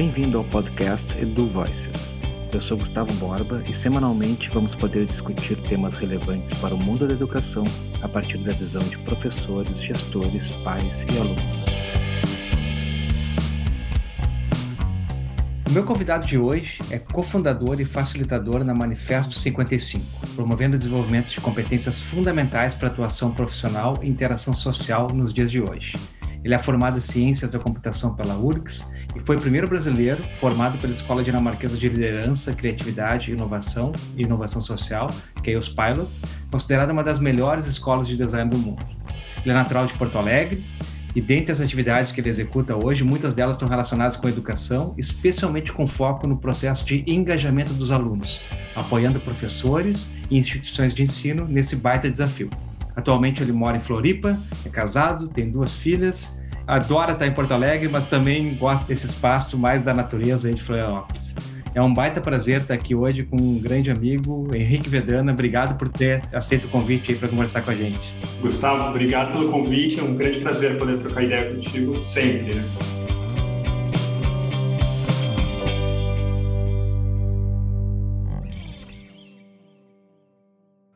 Bem-vindo ao podcast Edu Voices. Eu sou Gustavo Borba e semanalmente vamos poder discutir temas relevantes para o mundo da educação a partir da visão de professores, gestores, pais e alunos. O meu convidado de hoje é cofundador e facilitador na Manifesto 55, promovendo o desenvolvimento de competências fundamentais para a atuação profissional e interação social nos dias de hoje. Ele é formado em Ciências da Computação pela URGS e foi o primeiro brasileiro formado pela Escola Dinamarquesa de Liderança, Criatividade, Inovação e Inovação Social, que é os Pilot, considerada uma das melhores escolas de design do mundo. Ele é natural de Porto Alegre e dentre as atividades que ele executa hoje, muitas delas estão relacionadas com a educação, especialmente com foco no processo de engajamento dos alunos, apoiando professores e instituições de ensino nesse baita desafio. Atualmente ele mora em Floripa, é casado, tem duas filhas, adora estar em Porto Alegre, mas também gosta desse espaço mais da natureza aí de Florianópolis. É um baita prazer estar aqui hoje com um grande amigo, Henrique Vedana. Obrigado por ter aceito o convite para conversar com a gente. Gustavo, obrigado pelo convite. É um grande prazer poder trocar ideia contigo sempre.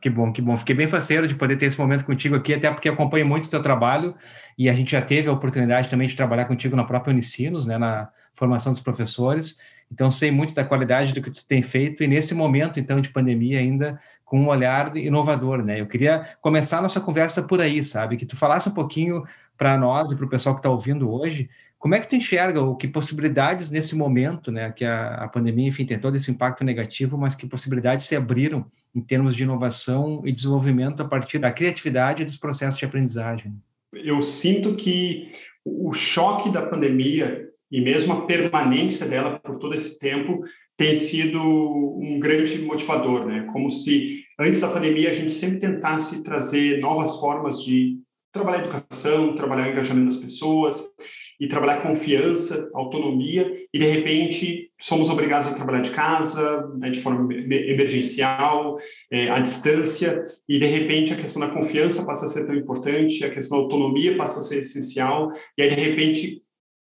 Que bom, que bom. Fiquei bem faceiro de poder ter esse momento contigo aqui, até porque acompanho muito o teu trabalho e a gente já teve a oportunidade também de trabalhar contigo na própria Unicinos, né, na formação dos professores. Então, sei muito da qualidade do que tu tem feito e nesse momento, então, de pandemia ainda, com um olhar inovador, né? Eu queria começar a nossa conversa por aí, sabe? Que tu falasse um pouquinho para nós e para o pessoal que está ouvindo hoje, como é que tu enxerga ou que possibilidades nesse momento, né, que a, a pandemia, enfim, tem todo esse impacto negativo, mas que possibilidades se abriram em termos de inovação e desenvolvimento a partir da criatividade e dos processos de aprendizagem? Eu sinto que o choque da pandemia e mesmo a permanência dela por todo esse tempo tem sido um grande motivador, né? Como se antes da pandemia a gente sempre tentasse trazer novas formas de trabalhar educação, trabalhar o engajamento das pessoas e trabalhar confiança, autonomia, e de repente somos obrigados a trabalhar de casa, né, de forma emergencial, é, à distância, e de repente a questão da confiança passa a ser tão importante, a questão da autonomia passa a ser essencial, e aí de repente,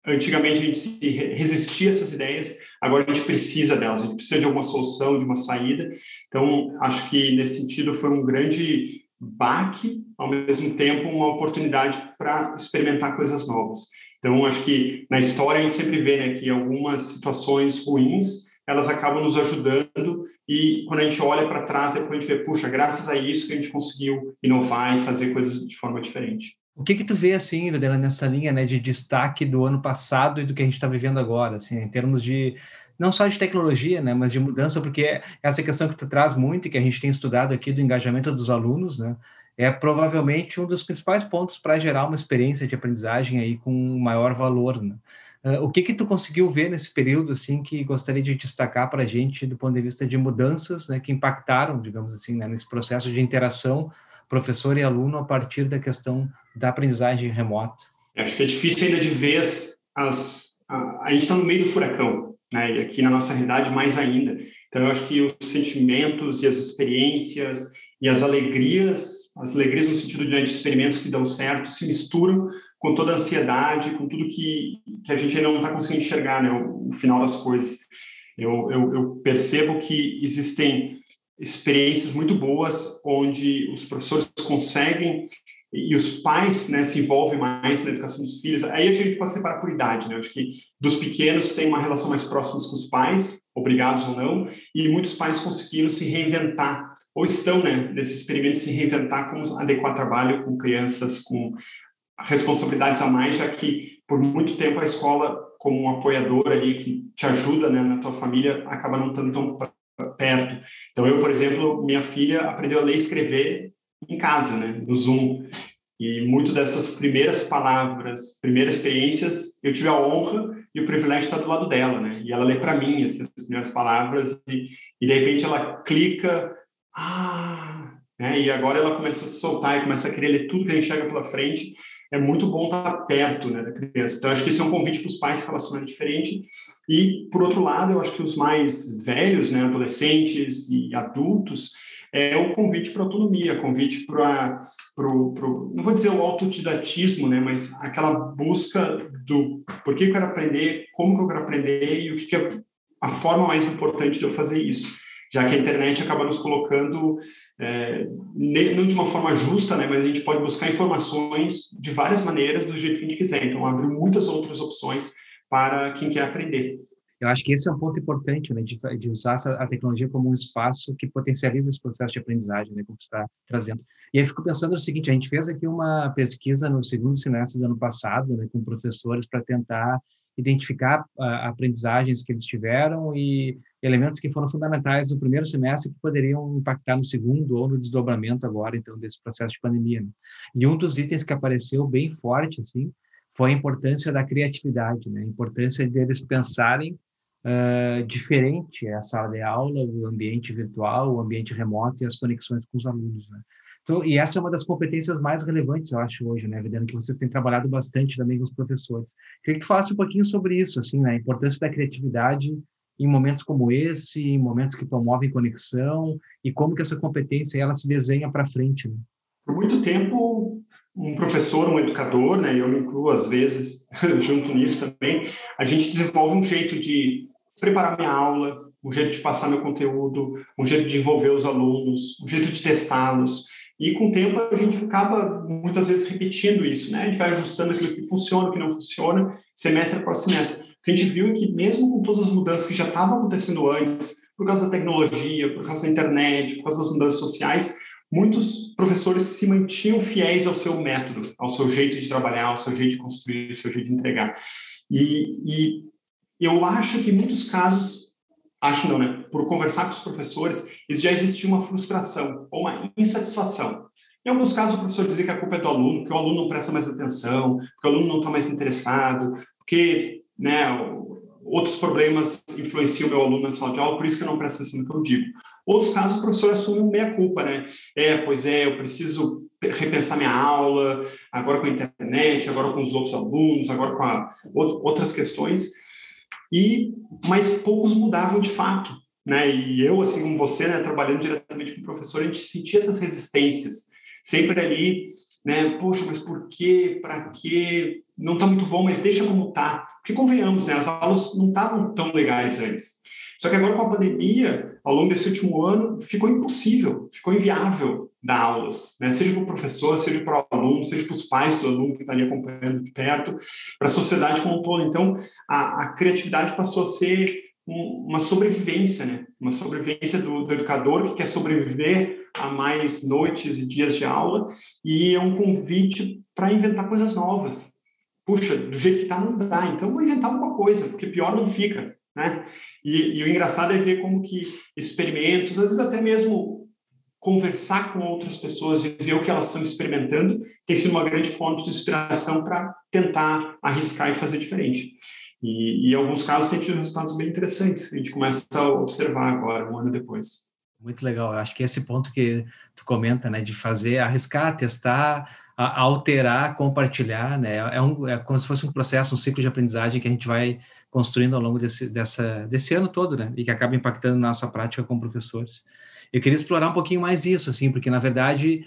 antigamente a gente resistia a essas ideias, agora a gente precisa delas, a gente precisa de alguma solução, de uma saída. Então, acho que nesse sentido foi um grande baque, ao mesmo tempo uma oportunidade para experimentar coisas novas. Então, acho que na história a gente sempre vê né, que algumas situações ruins elas acabam nos ajudando e quando a gente olha para trás, depois a gente vê, puxa, graças a isso que a gente conseguiu inovar e fazer coisas de forma diferente. O que que tu vê, assim, Ludela, nessa linha né, de destaque do ano passado e do que a gente está vivendo agora, assim, em termos de, não só de tecnologia, né, mas de mudança, porque essa questão que tu traz muito e que a gente tem estudado aqui do engajamento dos alunos, né, é provavelmente um dos principais pontos para gerar uma experiência de aprendizagem aí com maior valor. Né? Uh, o que que tu conseguiu ver nesse período assim que gostaria de destacar para a gente do ponto de vista de mudanças né, que impactaram, digamos assim, né, nesse processo de interação professor e aluno a partir da questão da aprendizagem remota? Acho que é difícil ainda de ver as, as a, a gente está no meio do furacão, né? E aqui na nossa realidade mais ainda. Então eu acho que os sentimentos e as experiências e as alegrias, as alegrias no sentido de, de experimentos que dão certo, se misturam com toda a ansiedade, com tudo que, que a gente ainda não está conseguindo enxergar, né, o, o final das coisas. Eu, eu, eu, percebo que existem experiências muito boas onde os professores conseguem e os pais né, se envolvem mais na educação dos filhos. Aí a gente pode separar por idade, né? Acho que dos pequenos tem uma relação mais próxima com os pais, obrigados ou não, e muitos pais conseguiram se reinventar ou estão né, nesse experimento se reinventar como adequar trabalho com crianças com responsabilidades a mais, já que por muito tempo a escola, como um apoiador ali que te ajuda né, na tua família, acaba não estando tão perto. Então eu, por exemplo, minha filha aprendeu a ler e escrever em casa, né, no Zoom. E muito dessas primeiras palavras, primeiras experiências, eu tive a honra e o privilégio de estar do lado dela, né? E ela lê para mim essas primeiras palavras e, e de repente ela clica ah, né? e agora ela começa a se soltar e começa a querer ler tudo que a gente chega pela frente. É muito bom estar perto né, da criança. Então, acho que esse é um convite para os pais se relacionarem diferente. E, por outro lado, eu acho que os mais velhos, né, adolescentes e adultos, é o convite para autonomia, convite para não vou dizer o autodidatismo, né, mas aquela busca do por que eu quero aprender, como que eu quero aprender e o que, que é a forma mais importante de eu fazer isso. Já que a internet acaba nos colocando, é, não de uma forma justa, né, mas a gente pode buscar informações de várias maneiras, do jeito que a gente quiser. Então, abre muitas outras opções para quem quer aprender. Eu acho que esse é um ponto importante, né, de, de usar a tecnologia como um espaço que potencializa esse processo de aprendizagem, né, como está trazendo. E aí fico pensando o seguinte, a gente fez aqui uma pesquisa no segundo semestre do ano passado, né, com professores para tentar identificar uh, aprendizagens que eles tiveram e elementos que foram fundamentais no primeiro semestre que poderiam impactar no segundo ou no desdobramento agora, então, desse processo de pandemia. Né? E um dos itens que apareceu bem forte, assim, foi a importância da criatividade, né? A importância deles pensarem uh, diferente a sala de aula, o ambiente virtual, o ambiente remoto e as conexões com os alunos, né? Então, e essa é uma das competências mais relevantes, eu acho, hoje, né, Vidano, que vocês têm trabalhado bastante também com os professores. Queria que tu falasse um pouquinho sobre isso, assim, né, a importância da criatividade em momentos como esse, em momentos que promovem conexão, e como que essa competência ela se desenha para frente. Né? Por muito tempo, um professor, um educador, né, eu me incluo às vezes junto nisso também, a gente desenvolve um jeito de preparar minha aula, um jeito de passar meu conteúdo, um jeito de envolver os alunos, um jeito de testá-los. E com o tempo a gente acaba muitas vezes repetindo isso, né? A gente vai ajustando aquilo que funciona, o que não funciona, semestre após semestre. A gente viu que mesmo com todas as mudanças que já estavam acontecendo antes, por causa da tecnologia, por causa da internet, por causa das mudanças sociais, muitos professores se mantinham fiéis ao seu método, ao seu jeito de trabalhar, ao seu jeito de construir, ao seu jeito de entregar. E, e eu acho que em muitos casos, acho não, né? Por conversar com os professores, já existia uma frustração ou uma insatisfação. Em alguns casos, o professor dizia que a culpa é do aluno, que o aluno não presta mais atenção, que o aluno não está mais interessado, porque né, outros problemas influenciam meu aluno na sala de aula, por isso que eu não presto atenção no que eu digo. Outros casos, o professor assume meia-culpa, né? É, pois é, eu preciso repensar minha aula, agora com a internet, agora com os outros alunos, agora com a, outras questões. E, mas poucos mudavam de fato, né? E eu, assim como você, né, trabalhando diretamente com o professor, a gente sentia essas resistências, sempre ali, né? Poxa, mas por quê? Para quê? Não está muito bom, mas deixa como está. Porque convenhamos, né? As aulas não estavam tão legais antes. Só que agora com a pandemia, ao longo desse último ano, ficou impossível, ficou inviável dar aulas, né? seja para o professor, seja para o aluno, seja para os pais do aluno que está ali acompanhando de perto, para a sociedade como um todo. Então, a, a criatividade passou a ser um, uma sobrevivência, né? uma sobrevivência do, do, educador que quer sobreviver a mais noites e dias de aula, e é um convite para inventar coisas novas. Puxa, do jeito que está não dá, então vou inventar alguma coisa, porque pior não fica. Né? E, e o engraçado é ver como que experimentos, às vezes até mesmo conversar com outras pessoas e ver o que elas estão experimentando tem sido uma grande fonte de inspiração para tentar arriscar e fazer diferente. E, e, em alguns casos tem tido resultados bem interessantes, a gente começa a observar agora, um ano depois. Muito legal, eu acho que esse ponto que tu comenta, né, de fazer, arriscar, testar, alterar, compartilhar, né, é, um, é como se fosse um processo, um ciclo de aprendizagem que a gente vai construindo ao longo desse, dessa, desse ano todo, né? E que acaba impactando na nossa prática como professores. Eu queria explorar um pouquinho mais isso, assim, porque na verdade,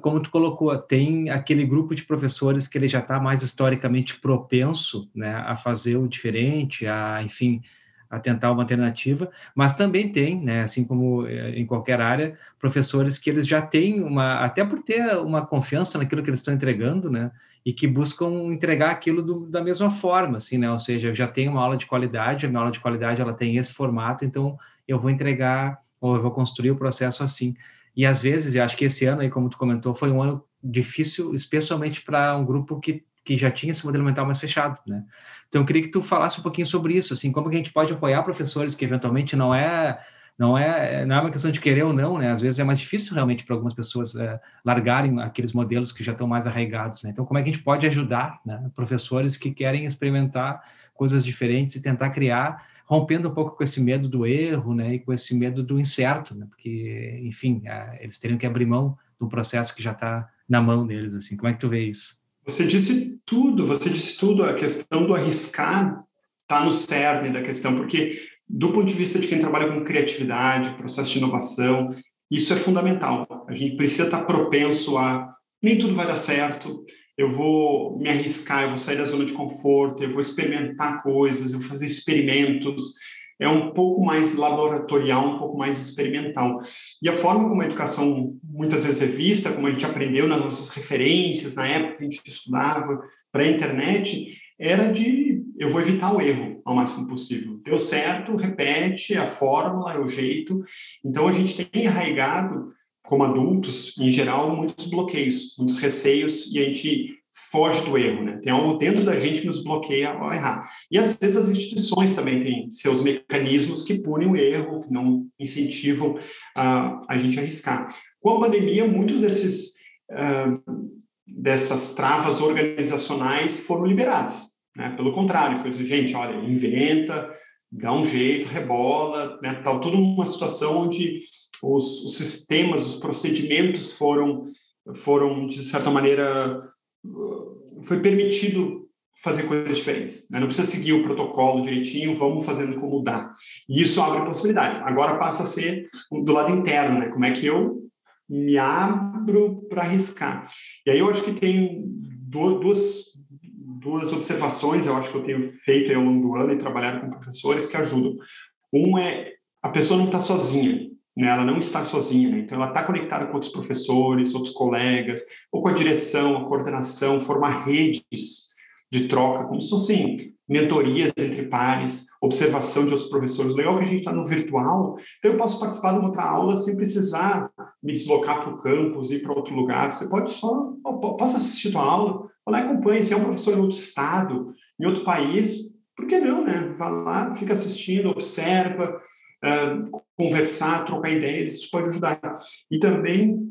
como tu colocou, tem aquele grupo de professores que ele já está mais historicamente propenso, né, a fazer o diferente, a, enfim, a tentar uma alternativa, mas também tem, né, assim como eh, em qualquer área, professores que eles já têm uma, até por ter uma confiança naquilo que eles estão entregando, né, e que buscam entregar aquilo do, da mesma forma, assim, né? Ou seja, eu já tenho uma aula de qualidade, a minha aula de qualidade ela tem esse formato, então eu vou entregar ou eu vou construir o processo assim. E às vezes, eu acho que esse ano aí, como tu comentou, foi um ano difícil, especialmente para um grupo que, que já tinha esse modelo mental mais fechado, né? Então eu queria que tu falasse um pouquinho sobre isso, assim, como que a gente pode apoiar professores que eventualmente não é não é, não é uma questão de querer ou não, né? Às vezes é mais difícil realmente para algumas pessoas é, largarem aqueles modelos que já estão mais arraigados, né? Então, como é que a gente pode ajudar né, professores que querem experimentar coisas diferentes e tentar criar, rompendo um pouco com esse medo do erro, né? E com esse medo do incerto, né? Porque, enfim, é, eles teriam que abrir mão um processo que já está na mão deles, assim. Como é que tu vê isso? Você disse tudo, você disse tudo. A questão do arriscar está no cerne da questão, porque do ponto de vista de quem trabalha com criatividade, processo de inovação, isso é fundamental. A gente precisa estar propenso a nem tudo vai dar certo, eu vou me arriscar, eu vou sair da zona de conforto, eu vou experimentar coisas, eu vou fazer experimentos. É um pouco mais laboratorial, um pouco mais experimental. E a forma como a educação muitas vezes é vista, como a gente aprendeu nas nossas referências, na época que a gente estudava para a internet, era de eu vou evitar o erro ao máximo possível. Deu certo, repete, a fórmula, é o jeito. Então a gente tem arraigado como adultos, em geral, muitos bloqueios, muitos receios, e a gente foge do erro, né? Tem algo dentro da gente que nos bloqueia ao errar. E às vezes as instituições também têm seus mecanismos que punem o erro, que não incentivam uh, a gente a arriscar. Com a pandemia, muitos desses uh, dessas travas organizacionais foram liberadas, né? Pelo contrário, foi assim, gente, olha, inventa, dá um jeito, rebola, né? Tal, tudo uma situação onde os, os sistemas, os procedimentos foram, foram de certa maneira, foi permitido fazer coisas diferentes. Né? Não precisa seguir o protocolo direitinho, vamos fazendo como dá. E isso abre possibilidades. Agora passa a ser do lado interno, né? Como é que eu me abro para arriscar? E aí eu acho que tem duas, duas observações, eu acho que eu tenho feito ao longo do ano e trabalhado com professores que ajudam. Um é a pessoa não está sozinha né? ela não está sozinha, né? então ela está conectada com outros professores, outros colegas, ou com a direção, a coordenação, formar redes de troca, como se fossem mentorias entre pares, observação de outros professores. Legal que a gente está no virtual, então eu posso participar de uma outra aula sem precisar me deslocar para o campus, ir para outro lugar. Você pode só, posso assistir a aula, vai lá e acompanha. Se é um professor em outro estado, em outro país, por que não, né? Vai lá, fica assistindo, observa, conversar, trocar ideias, isso pode ajudar. E também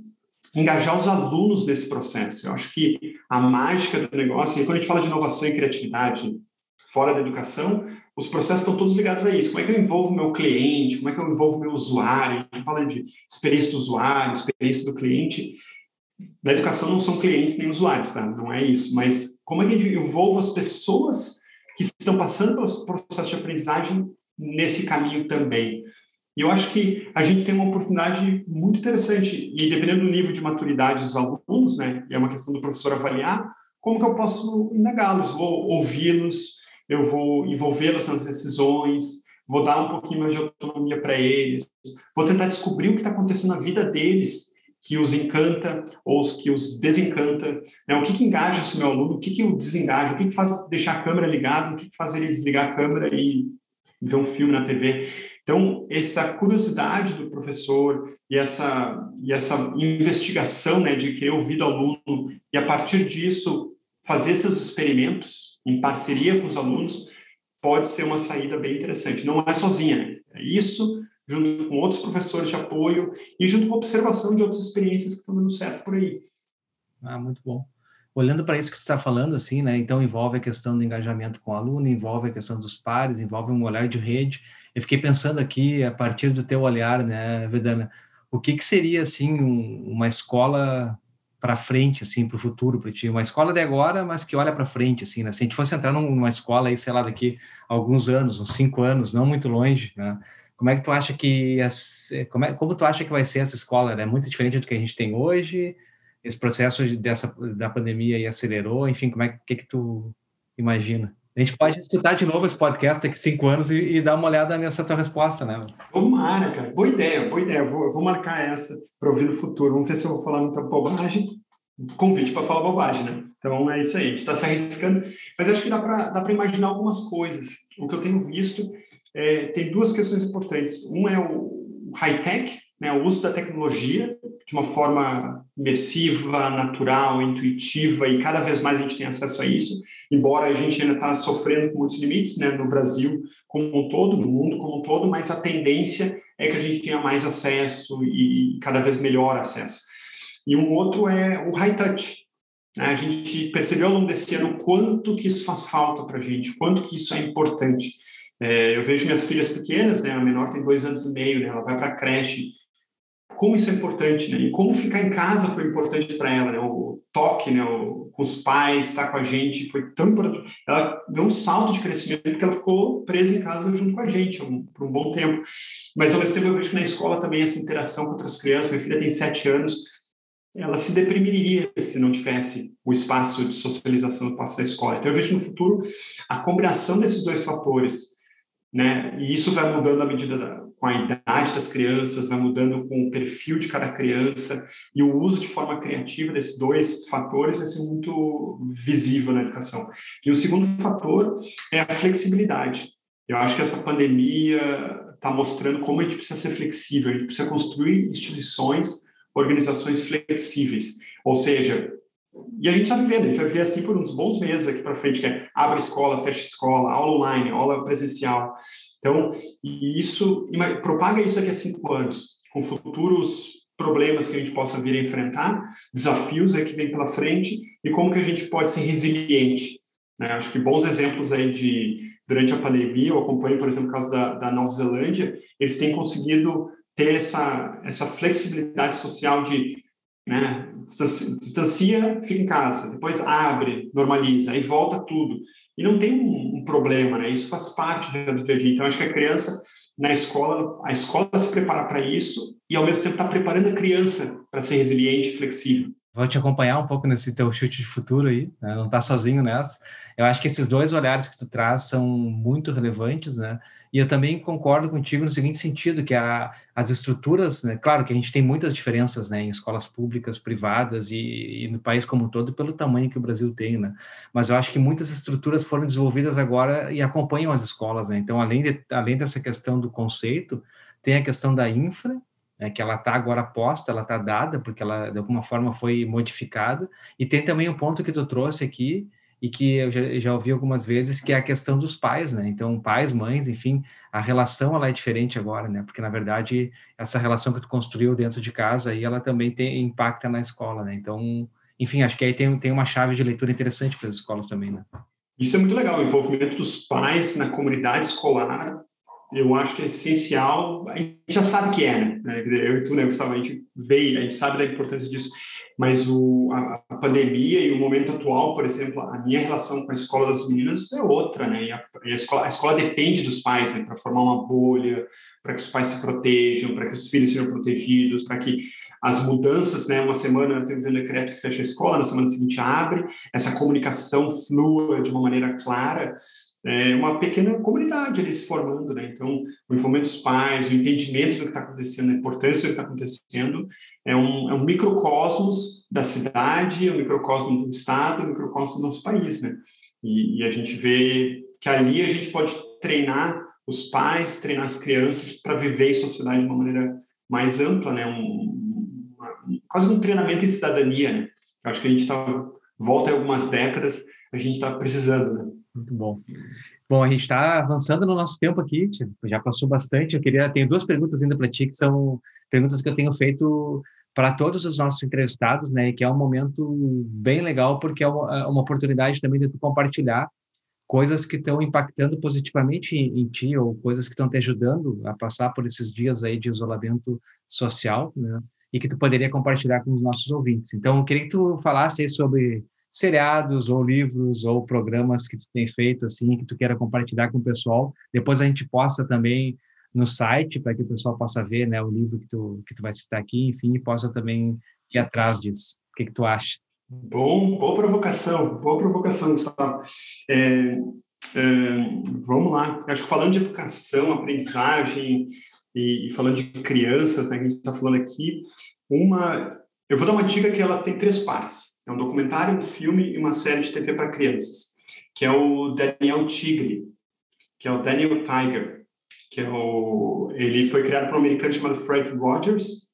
engajar os alunos nesse processo. Eu acho que a mágica do negócio, e quando a gente fala de inovação e criatividade fora da educação, os processos estão todos ligados a isso. Como é que eu envolvo meu cliente? Como é que eu envolvo meu usuário? A gente fala de experiência do usuário, experiência do cliente. Na educação não são clientes nem usuários, tá? Não é isso. Mas como é que a gente envolve as pessoas que estão passando pelo processo de aprendizagem nesse caminho também. E eu acho que a gente tem uma oportunidade muito interessante, e dependendo do nível de maturidade dos alunos, né, é uma questão do professor avaliar, como que eu posso indagá-los, vou ouvi-los, eu vou envolvê-los nas decisões, vou dar um pouquinho mais de autonomia para eles, vou tentar descobrir o que está acontecendo na vida deles, que os encanta ou os que os desencanta, né? o que, que engaja esse meu aluno, o que, que o desengaja, o que, que faz deixar a câmera ligada, o que, que faz ele desligar a câmera e ver um filme na TV. Então, essa curiosidade do professor e essa, e essa investigação né, de querer ouvir do aluno e, a partir disso, fazer seus experimentos em parceria com os alunos pode ser uma saída bem interessante. Não é sozinha, né? é isso, junto com outros professores de apoio e junto com a observação de outras experiências que estão dando certo por aí. Ah, muito bom olhando para isso que você está falando, assim, né? Então envolve a questão do engajamento com o aluno, envolve a questão dos pares, envolve um olhar de rede. Eu fiquei pensando aqui, a partir do teu olhar, né, Vedana, o que, que seria, assim, um, uma escola para frente, assim, para o futuro, para ti? Uma escola de agora, mas que olha para frente, assim, né? Se a gente fosse entrar numa escola aí, sei lá, daqui a alguns anos, uns cinco anos, não muito longe, né? Como é que tu acha que, como, é, como tu acha que vai ser essa escola? É né? muito diferente do que a gente tem hoje? Esse processo dessa da pandemia aí acelerou? Enfim, como é que, que tu imagina? A gente pode escutar de novo esse podcast daqui cinco anos e, e, dar uma olhada nessa tua resposta, né? Tomara, cara. Boa ideia, boa ideia. Eu vou, vou marcar essa para ouvir no futuro. Vamos ver se eu vou falar muita bobagem. Convite para falar bobagem, né? Então é isso aí. A gente está se arriscando. Mas acho que dá para imaginar algumas coisas. O que eu tenho visto é, tem duas questões importantes. Um é o high-tech, né, o uso da tecnologia de uma forma imersiva, natural, intuitiva, e cada vez mais a gente tem acesso a isso, embora a gente ainda está sofrendo com muitos limites, né, no Brasil como um todo, no mundo como um todo, mas a tendência é que a gente tenha mais acesso e cada vez melhor acesso. E um outro é o high touch. Né? A gente percebeu ao longo desse ano quanto que isso faz falta para a gente, quanto que isso é importante. É, eu vejo minhas filhas pequenas, né, a menor tem dois anos e meio, né, ela vai para a creche, como isso é importante, né? E como ficar em casa foi importante para ela, né? O toque, né? O, com os pais, estar tá com a gente, foi tão importante. Ela deu um salto de crescimento porque ela ficou presa em casa junto com a gente um, por um bom tempo. Mas ao mesmo tempo eu vejo que na escola também essa interação com outras crianças. Minha filha tem sete anos, ela se deprimiria se não tivesse o espaço de socialização, o espaço da escola. Então, eu vejo no futuro a combinação desses dois fatores, né? E isso vai mudando à medida da, com a idade das crianças, vai mudando com o perfil de cada criança, e o uso de forma criativa desses dois fatores vai ser muito visível na educação. E o segundo fator é a flexibilidade. Eu acho que essa pandemia está mostrando como a gente precisa ser flexível, a gente precisa construir instituições organizações flexíveis. Ou seja, e a gente está vivendo, a gente vai viver assim por uns bons meses aqui para frente, que é abre escola, fecha escola, aula online, aula presencial. Então, isso, propaga isso daqui a cinco anos, com futuros problemas que a gente possa vir a enfrentar, desafios aí que vem pela frente e como que a gente pode ser resiliente. Né? Acho que bons exemplos aí de, durante a pandemia, eu acompanho, por exemplo, o caso da, da Nova Zelândia, eles têm conseguido ter essa, essa flexibilidade social de né, distancia, fica em casa, depois abre, normaliza, aí volta tudo. E não tem um, um problema, né? Isso faz parte do dia a dia. Então, acho que a criança, na escola, a escola se prepara para isso e, ao mesmo tempo, está preparando a criança para ser resiliente e flexível. Vou te acompanhar um pouco nesse teu chute de futuro aí, né? não está sozinho nessa. Eu acho que esses dois olhares que tu traz são muito relevantes, né? E eu também concordo contigo no seguinte sentido, que a, as estruturas, né, claro que a gente tem muitas diferenças né, em escolas públicas, privadas e, e, no país como um todo, pelo tamanho que o Brasil tem, né? Mas eu acho que muitas estruturas foram desenvolvidas agora e acompanham as escolas, né? Então, além, de, além dessa questão do conceito, tem a questão da infra, né, que ela está agora posta, ela está dada, porque ela de alguma forma foi modificada, e tem também o um ponto que tu trouxe aqui, e que eu já, já, ouvi algumas vezes, que é a questão dos pais, né? Então, pais, mães, enfim, a relação ela é diferente agora, né? Porque, na verdade, essa relação que tu construiu dentro de casa, aí ela também tem, impacta na escola, né? Então, enfim, acho que aí tem, tem uma chave de leitura interessante para as escolas também, né? Isso é muito legal, o envolvimento dos pais na comunidade escolar, eu acho que é essencial, a gente já sabe que é, né? Eu e tu, né, Gustavo, a gente veio, a gente sabe da importância disso, mas o, a, a, pandemia e o momento atual, por exemplo, a minha relação com a escola das meninas é outra, né? E a, e a escola, a escola depende dos pais, né? Para formar uma bolha, para que os pais se protejam, para que os filhos sejam protegidos, para que as mudanças, né? Uma semana tem um decreto que fecha a escola, na semana seguinte abre, essa comunicação flua de uma maneira clara é uma pequena comunidade ali se formando, né? Então, o envolvimento dos pais, o entendimento do que está acontecendo, a importância do que está acontecendo, é um, é um microcosmos da cidade, é um microcosmo do estado, é um microcosmo do nosso país, né? E, e, a gente vê que ali a gente pode treinar os pais, treinar as crianças para viver em sociedade de uma maneira mais ampla, né? Um, uma, quase um treinamento em cidadania, né? Eu acho que a gente está volta algumas décadas, a gente está precisando, né? Muito bom. Bom, a gente está avançando no nosso tempo aqui, já passou bastante. Eu queria, tenho duas perguntas ainda para ti, que são perguntas que eu tenho feito para todos os nossos entrevistados, né? Que é um momento bem legal, porque é uma, é uma oportunidade também de tu compartilhar coisas que estão impactando positivamente em, em ti ou coisas que estão te ajudando a passar por esses dias aí de isolamento social, né? E que tu poderia compartilhar com os nossos ouvintes. Então, eu queria que tu falasse sobre seriados ou livros ou programas que tu tem feito assim que tu queira compartilhar com o pessoal. Depois a gente posta também no site para que o pessoal possa ver, né, o livro que tu que tu vai citar aqui, enfim, e possa também ir atrás disso. O que que tu acha? Bom, boa provocação, boa provocação, Gustavo. É, é, vamos lá. Acho que falando de educação, aprendizagem e, e falando de crianças, né, que a gente está falando aqui, uma eu vou dar uma dica que ela tem três partes. É um documentário, um filme e uma série de TV para crianças, que é o Daniel Tigre, que é o Daniel Tiger, que é o ele foi criado por um americano chamado Fred Rogers,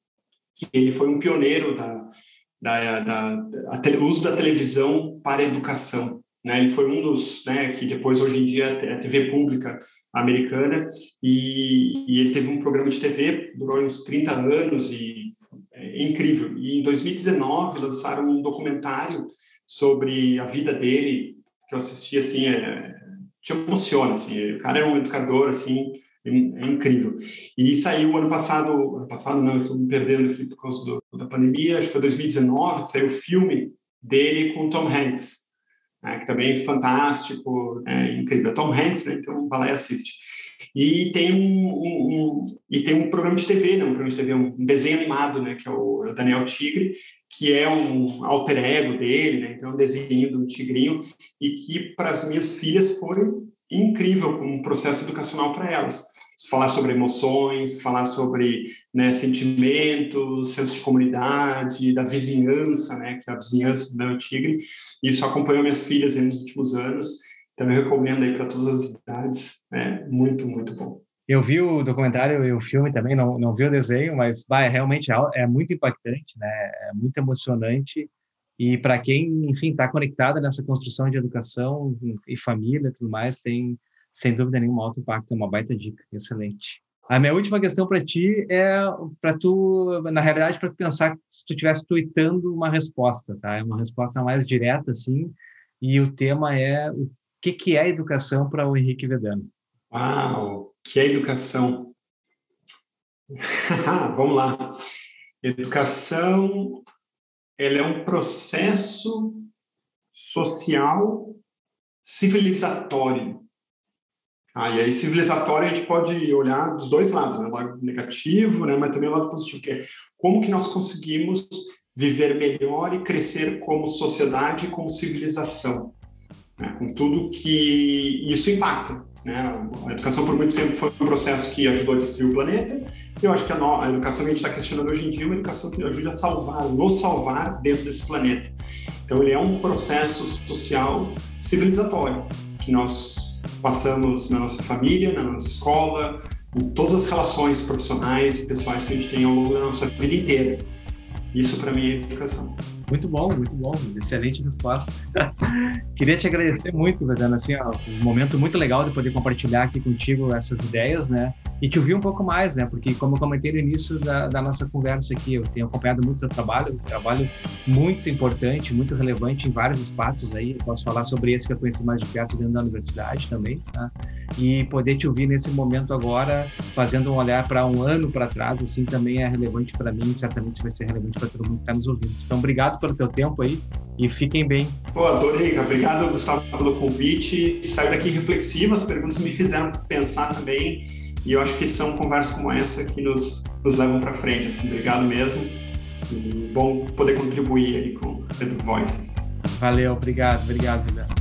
que ele foi um pioneiro da da, da, da uso da televisão para a educação. Né? Ele foi um dos, né, que depois hoje em dia é a TV pública americana e, e, ele teve um programa de TV durou uns 30 anos e é incrível. E em 2019 lançaram um documentário sobre a vida dele, que eu assisti, assim, é, te emociona, assim, o cara é um educador, assim, é, é incrível. E saiu ano passado, ano passado não, estou me perdendo aqui por causa do, da pandemia, acho que foi 2019, que saiu o filme dele com Tom Hanks, né, que também é fantástico, é incrível. Tom Hanks, né, então vai lá e assiste. E tem um, um, um, e tem um programa de TV, né? um programa de TV, um desenho animado, né? que é o Daniel Tigre, que é um alter ego dele, né? então é um desenho do tigrinho, e que para as minhas filhas foi incrível como um processo educacional para elas falar sobre emoções, falar sobre né, sentimentos, senso de comunidade, da vizinhança, né, que é a vizinhança do tigre. Isso acompanhou minhas filhas nos últimos anos. Então, eu recomendo aí para todas as idades. É muito, muito bom. Eu vi o documentário e o filme também, não, não vi o desenho, mas bah, é realmente é muito impactante, né? É muito emocionante. E para quem, enfim, está conectado nessa construção de educação e família e tudo mais, tem sem dúvida nenhuma, alto impacto, é uma baita dica, excelente. A minha última questão para ti é para tu, na realidade, para tu pensar se tu estivesse tweetando uma resposta, tá? É uma resposta mais direta, assim, e o tema é o que, que é educação para o Henrique Vedano? Uau, que é educação? Vamos lá. Educação, ela é um processo social civilizatório ah, e aí, civilizatório, a gente pode olhar dos dois lados, né? o lado negativo, né? mas também o lado positivo, que é como que nós conseguimos viver melhor e crescer como sociedade como civilização, né? com tudo que isso impacta. Né? A educação, por muito tempo, foi um processo que ajudou a destruir o planeta, e eu acho que a, no... a educação que a gente está questionando hoje em dia é uma educação que ajuda a salvar, nos salvar dentro desse planeta. Então, ele é um processo social civilizatório, que nós passamos na nossa família, na nossa escola, em todas as relações profissionais e pessoais que a gente tem ao longo da nossa vida inteira. Isso para mim é educação. Muito bom, muito bom, excelente resposta. Queria te agradecer muito, Vedana, assim, ó, um momento muito legal de poder compartilhar aqui contigo essas ideias, né? E te ouvir um pouco mais, né? Porque, como eu comentei no início da, da nossa conversa aqui, eu tenho acompanhado muito seu trabalho, um trabalho muito importante, muito relevante em vários espaços aí. Eu posso falar sobre esse que eu conheci mais de perto dentro da universidade também, tá? E poder te ouvir nesse momento agora, fazendo um olhar para um ano para trás, assim, também é relevante para mim, certamente vai ser relevante para todo mundo que está nos ouvindo. Então, obrigado pelo teu tempo aí e fiquem bem. Pô, adorei, obrigado, Gustavo, pelo convite. Saio daqui reflexivo, as perguntas me fizeram pensar também e eu acho que são conversas como essa que nos, nos levam para frente. Assim, obrigado mesmo. E bom poder contribuir aí com o Edu Voices. Valeu, obrigado, obrigado, Juliano.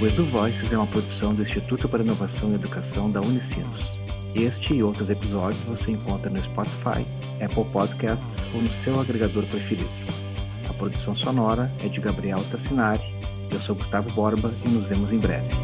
O Edu Voices é uma produção do Instituto para Inovação e Educação da Unicinos. Este e outros episódios você encontra no Spotify, Apple Podcasts ou no seu agregador preferido. A produção sonora é de Gabriel Tassinari. Eu sou Gustavo Borba e nos vemos em breve.